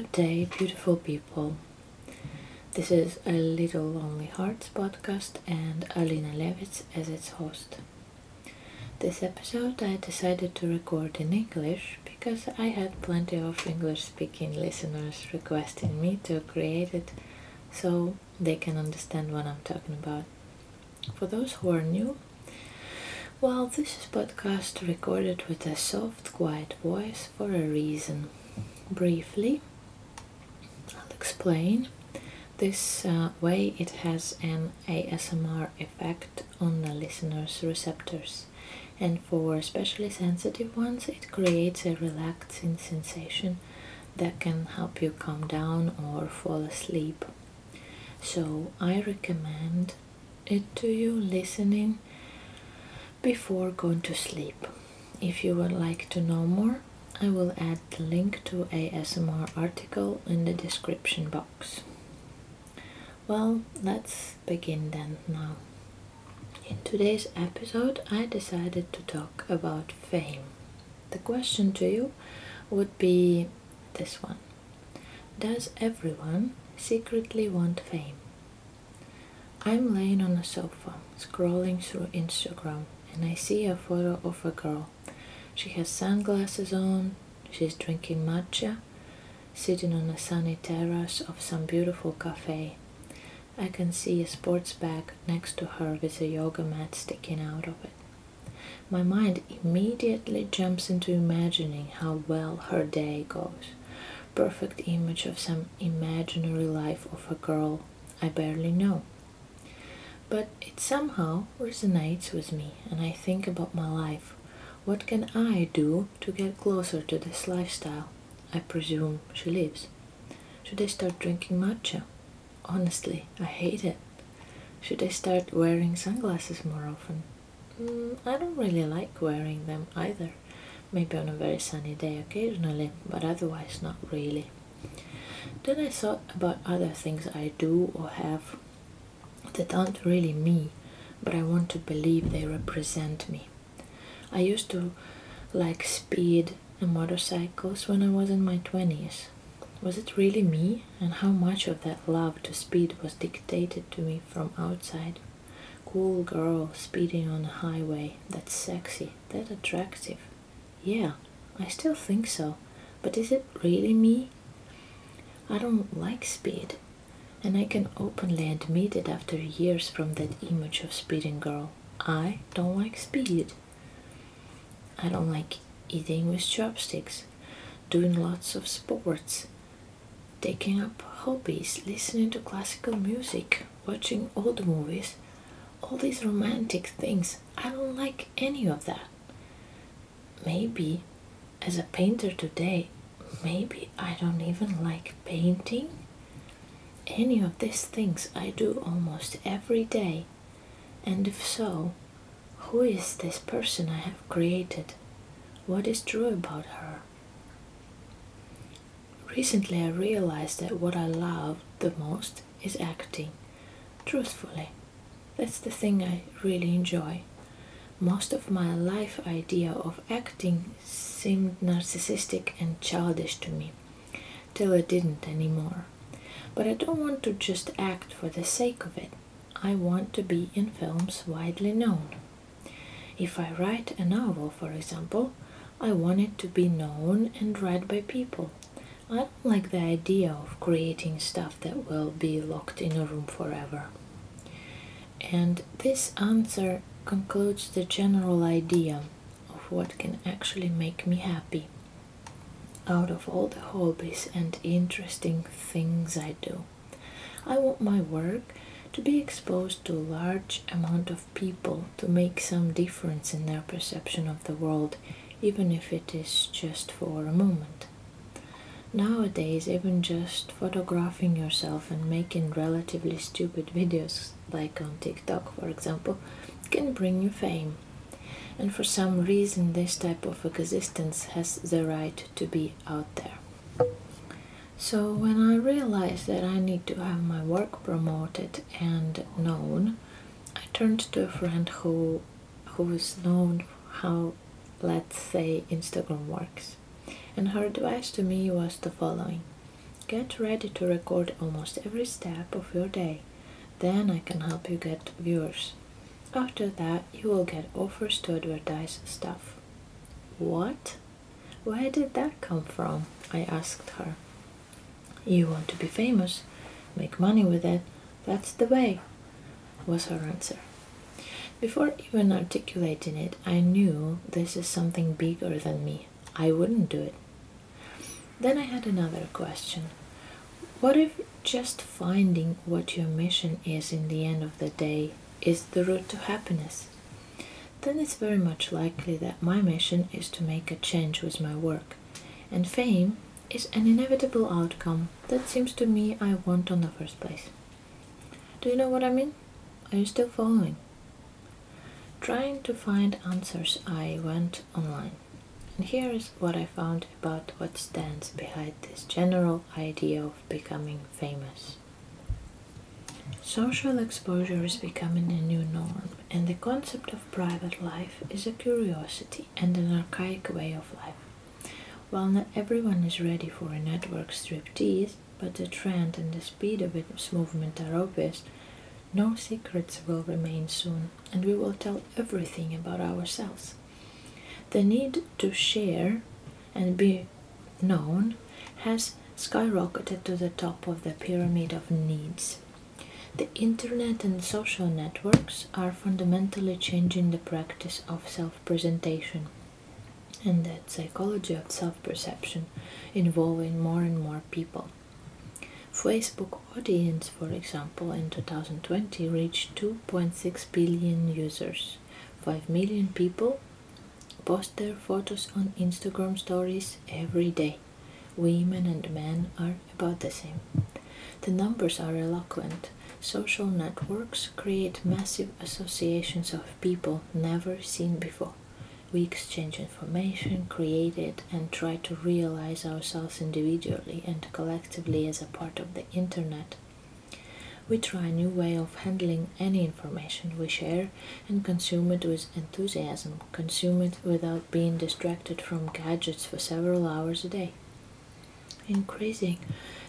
Good day, beautiful people. This is a Little Lonely Hearts podcast and Alina Levitz as its host. This episode I decided to record in English because I had plenty of English speaking listeners requesting me to create it so they can understand what I'm talking about. For those who are new, well, this is podcast recorded with a soft, quiet voice for a reason. Briefly, explain. This uh, way it has an ASMR effect on the listener's receptors, and for especially sensitive ones, it creates a relaxing sensation that can help you calm down or fall asleep. So, I recommend it to you listening before going to sleep. If you would like to know more, I will add the link to a ASMR article in the description box. Well, let's begin then now. In today's episode, I decided to talk about fame. The question to you would be this one Does everyone secretly want fame? I'm laying on a sofa, scrolling through Instagram and I see a photo of a girl. She has sunglasses on, she's drinking matcha, sitting on a sunny terrace of some beautiful cafe. I can see a sports bag next to her with a yoga mat sticking out of it. My mind immediately jumps into imagining how well her day goes. Perfect image of some imaginary life of a girl I barely know but it somehow resonates with me and I think about my life. What can I do to get closer to this lifestyle? I presume she lives. Should I start drinking matcha? Honestly, I hate it. Should I start wearing sunglasses more often? Mm, I don't really like wearing them either. Maybe on a very sunny day occasionally, but otherwise not really. Then I thought about other things I do or have that aren't really me, but I want to believe they represent me. I used to like speed and motorcycles when I was in my 20s. Was it really me? And how much of that love to speed was dictated to me from outside? Cool girl speeding on a highway, that's sexy, that attractive. Yeah, I still think so. But is it really me? I don't like speed. And I can openly admit it after years from that image of speeding girl. I don't like speed. I don't like eating with chopsticks, doing lots of sports, taking up hobbies, listening to classical music, watching old movies, all these romantic things. I don't like any of that. Maybe as a painter today, maybe I don't even like painting any of these things I do almost every day? And if so, who is this person I have created? What is true about her? Recently, I realized that what I love the most is acting. Truthfully, that's the thing I really enjoy. Most of my life idea of acting seemed narcissistic and childish to me, till it didn't anymore. But I don't want to just act for the sake of it. I want to be in films widely known. If I write a novel, for example, I want it to be known and read by people. I don't like the idea of creating stuff that will be locked in a room forever. And this answer concludes the general idea of what can actually make me happy out of all the hobbies and interesting things I do. I want my work to be exposed to a large amount of people to make some difference in their perception of the world, even if it is just for a moment. Nowadays, even just photographing yourself and making relatively stupid videos, like on TikTok for example, can bring you fame and for some reason this type of existence has the right to be out there. So when I realized that I need to have my work promoted and known, I turned to a friend who who is known how let's say Instagram works. And her advice to me was the following. Get ready to record almost every step of your day. Then I can help you get viewers. After that, you will get offers to advertise stuff. What? Where did that come from? I asked her. You want to be famous, make money with it, that's the way, was her answer. Before even articulating it, I knew this is something bigger than me. I wouldn't do it. Then I had another question. What if just finding what your mission is in the end of the day is the route to happiness? Then it's very much likely that my mission is to make a change with my work, and fame is an inevitable outcome that seems to me I want on the first place. Do you know what I mean? Are you still following? Trying to find answers, I went online. And here is what I found about what stands behind this general idea of becoming famous. Social exposure is becoming a new norm, and the concept of private life is a curiosity and an archaic way of life. While not everyone is ready for a network striptease, but the trend and the speed of its movement are obvious, no secrets will remain soon, and we will tell everything about ourselves. The need to share and be known has skyrocketed to the top of the pyramid of needs. The internet and social networks are fundamentally changing the practice of self presentation and that psychology of self perception, involving more and more people. Facebook audience, for example, in 2020 reached 2.6 billion users. 5 million people post their photos on Instagram stories every day. Women and men are about the same. The numbers are eloquent. Social networks create massive associations of people never seen before. We exchange information, create it, and try to realize ourselves individually and collectively as a part of the internet. We try a new way of handling any information we share and consume it with enthusiasm, consume it without being distracted from gadgets for several hours a day. Increasing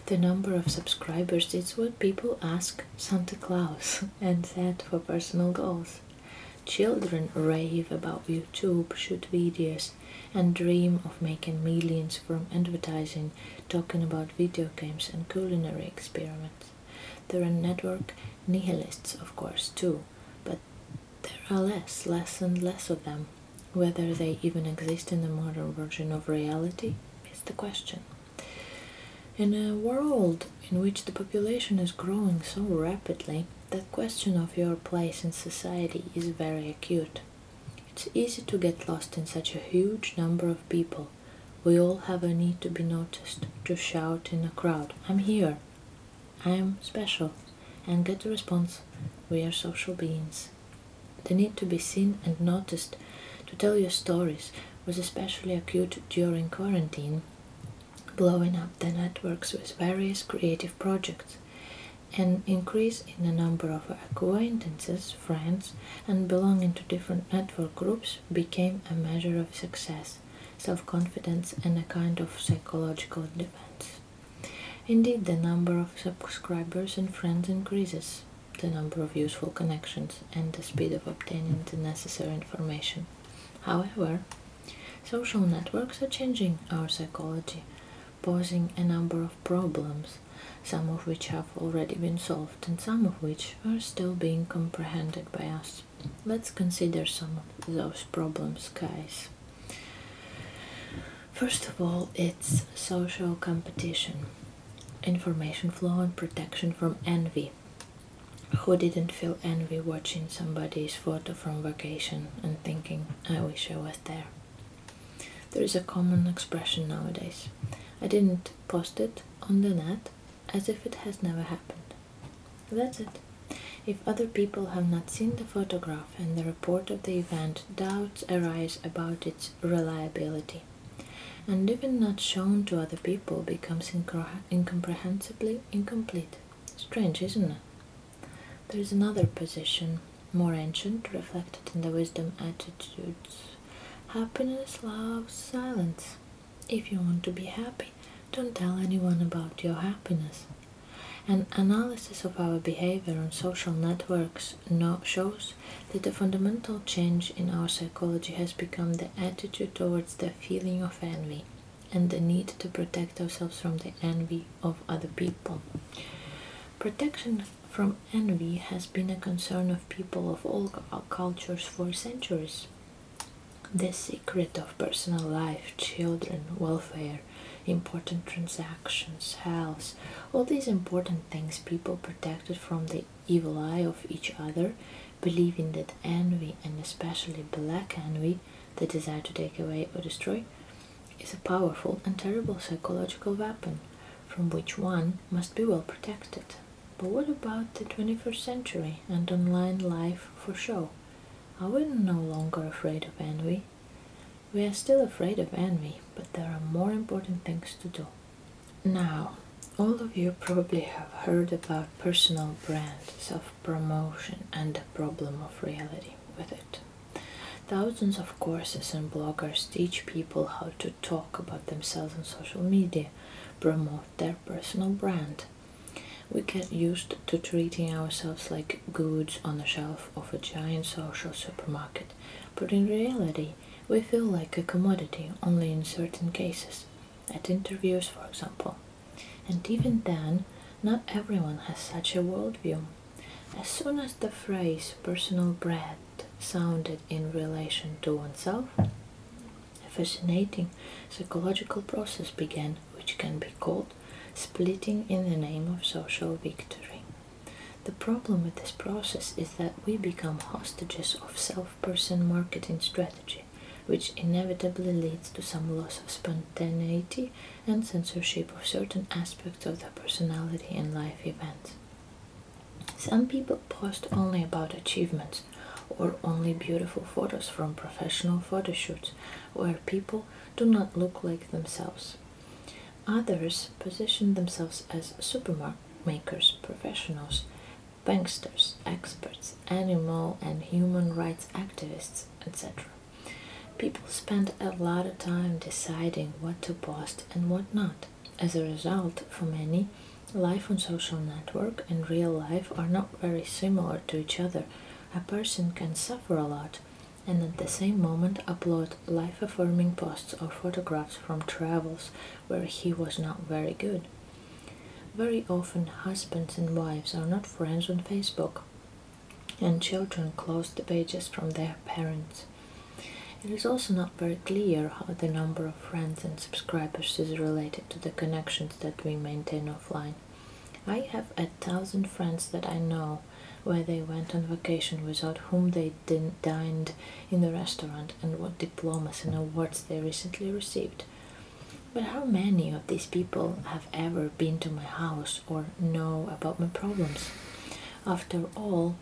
the number of subscribers is what people ask Santa Claus and set for personal goals. Children rave about YouTube, shoot videos, and dream of making millions from advertising, talking about video games and culinary experiments. There are network nihilists, of course, too, but there are less, less and less of them. Whether they even exist in the modern version of reality is the question. In a world in which the population is growing so rapidly, the question of your place in society is very acute. It's easy to get lost in such a huge number of people. We all have a need to be noticed, to shout in a crowd, I'm here, I am special, and get the response, we are social beings. The need to be seen and noticed, to tell your stories, was especially acute during quarantine, blowing up the networks with various creative projects. An increase in the number of acquaintances, friends, and belonging to different network groups became a measure of success, self confidence, and a kind of psychological defense. Indeed, the number of subscribers and friends increases, the number of useful connections, and the speed of obtaining the necessary information. However, social networks are changing our psychology, posing a number of problems, some of which have already been solved and some of which are still being comprehended by us. Let's consider some of those problems, guys. First of all, it's social competition information flow and protection from envy. Who didn't feel envy watching somebody's photo from vacation and thinking, I wish I was there? There is a common expression nowadays. I didn't post it on the net as if it has never happened. That's it. If other people have not seen the photograph and the report of the event, doubts arise about its reliability and even not shown to other people becomes incomprehensibly incomplete. Strange, isn't it? There is another position, more ancient, reflected in the wisdom attitudes. Happiness loves silence. If you want to be happy, don't tell anyone about your happiness. An analysis of our behavior on social networks shows that a fundamental change in our psychology has become the attitude towards the feeling of envy and the need to protect ourselves from the envy of other people. Protection from envy has been a concern of people of all cultures for centuries. The secret of personal life, children, welfare, important transactions, health, all these important things people protected from the evil eye of each other, believing that envy, and especially black envy, the desire to take away or destroy, is a powerful and terrible psychological weapon from which one must be well protected. But what about the 21st century and online life for show? Are we no longer afraid of envy? We are still afraid of envy, but there are more important things to do. Now, all of you probably have heard about personal brand, self promotion, and the problem of reality with it. Thousands of courses and bloggers teach people how to talk about themselves on social media, promote their personal brand. We get used to treating ourselves like goods on the shelf of a giant social supermarket, but in reality, we feel like a commodity only in certain cases, at interviews, for example. And even then, not everyone has such a worldview. As soon as the phrase personal brand sounded in relation to oneself, a fascinating psychological process began, which can be called splitting in the name of social victory. The problem with this process is that we become hostages of self person marketing strategy, which inevitably leads to some loss of spontaneity and censorship of certain aspects of the personality and life events. Some people post only about achievements or only beautiful photos from professional photo shoots where people do not look like themselves. Others position themselves as supermarket makers, professionals, banksters, experts, animal and human rights activists, etc. People spend a lot of time deciding what to post and what not. As a result, for many, Life on social network and real life are not very similar to each other. A person can suffer a lot and at the same moment upload life affirming posts or photographs from travels where he was not very good. Very often, husbands and wives are not friends on Facebook, and children close the pages from their parents. It is also not very clear how the number of friends and subscribers is related to the connections that we maintain offline. I have a thousand friends that I know where they went on vacation without whom they dined in the restaurant and what diplomas and awards they recently received. But how many of these people have ever been to my house or know about my problems? After all,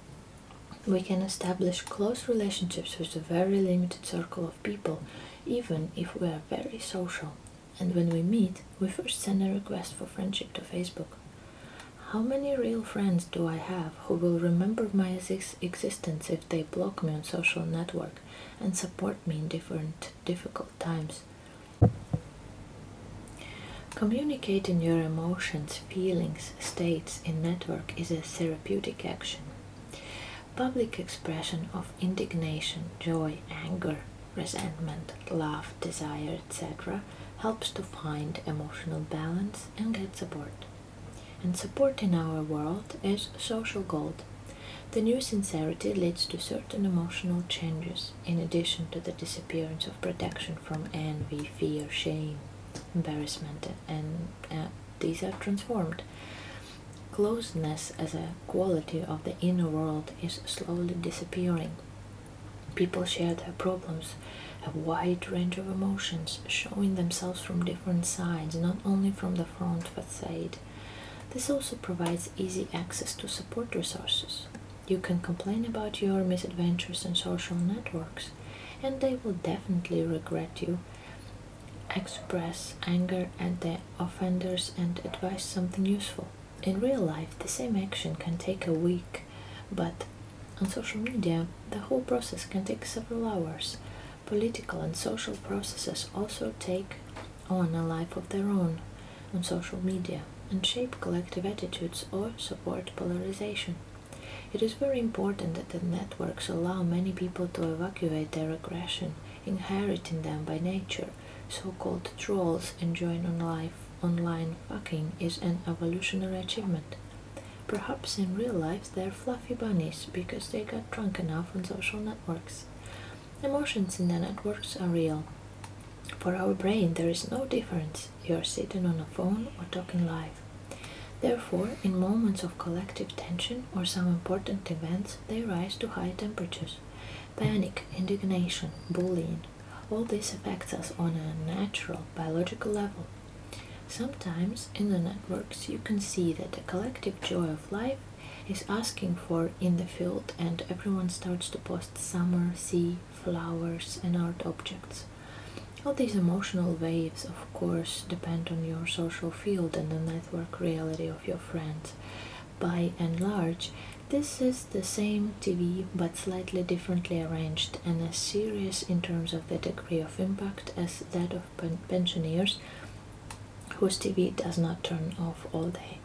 we can establish close relationships with a very limited circle of people, even if we are very social. And when we meet, we first send a request for friendship to Facebook. How many real friends do I have who will remember my ex existence if they block me on social network and support me in different difficult times? Communicating your emotions, feelings, states in network is a therapeutic action public expression of indignation, joy, anger, resentment, love, desire, etc., helps to find emotional balance and get support. And support in our world is social gold. The new sincerity leads to certain emotional changes, in addition to the disappearance of protection from envy, fear, shame, embarrassment, and uh, these are transformed closeness as a quality of the inner world is slowly disappearing. People share their problems, a wide range of emotions, showing themselves from different sides, not only from the front facade. This also provides easy access to support resources. You can complain about your misadventures in social networks, and they will definitely regret you. Express anger at the offenders and advise something useful. In real life, the same action can take a week, but on social media, the whole process can take several hours. Political and social processes also take on a life of their own. on social media and shape collective attitudes or support polarization. It is very important that the networks allow many people to evacuate their aggression inheriting them by nature. So called trolls enjoying online, online fucking is an evolutionary achievement. Perhaps in real life they're fluffy bunnies because they got drunk enough on social networks. Emotions in the networks are real. For our brain, there is no difference. You're sitting on a phone or talking live. Therefore, in moments of collective tension or some important events, they rise to high temperatures. Panic, indignation, bullying, all this affects us on a natural, biological level. Sometimes in the networks you can see that the collective joy of life is asking for in the field and everyone starts to post summer, sea, flowers and art objects. All these emotional waves of course depend on your social field and the network reality of your friends. By and large, this is the same TV but slightly differently arranged and as serious in terms of the degree of impact as that of pen pensioners whose TV does not turn off all day.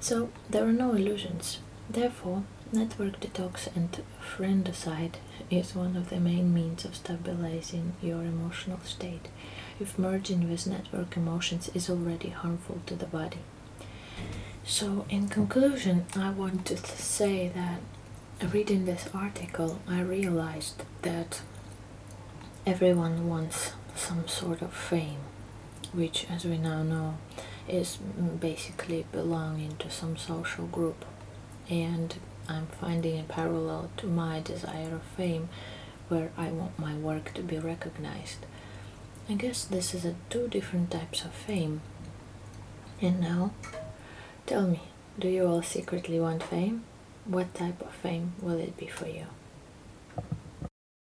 So there are no illusions. Therefore, network detox and friendicide is one of the main means of stabilizing your emotional state if merging with network emotions is already harmful to the body. So, in conclusion, I want to say that reading this article, I realized that everyone wants some sort of fame which as we now know is basically belonging to some social group and I'm finding a parallel to my desire of fame where I want my work to be recognized. I guess this is a two different types of fame. And now, tell me, do you all secretly want fame? What type of fame will it be for you?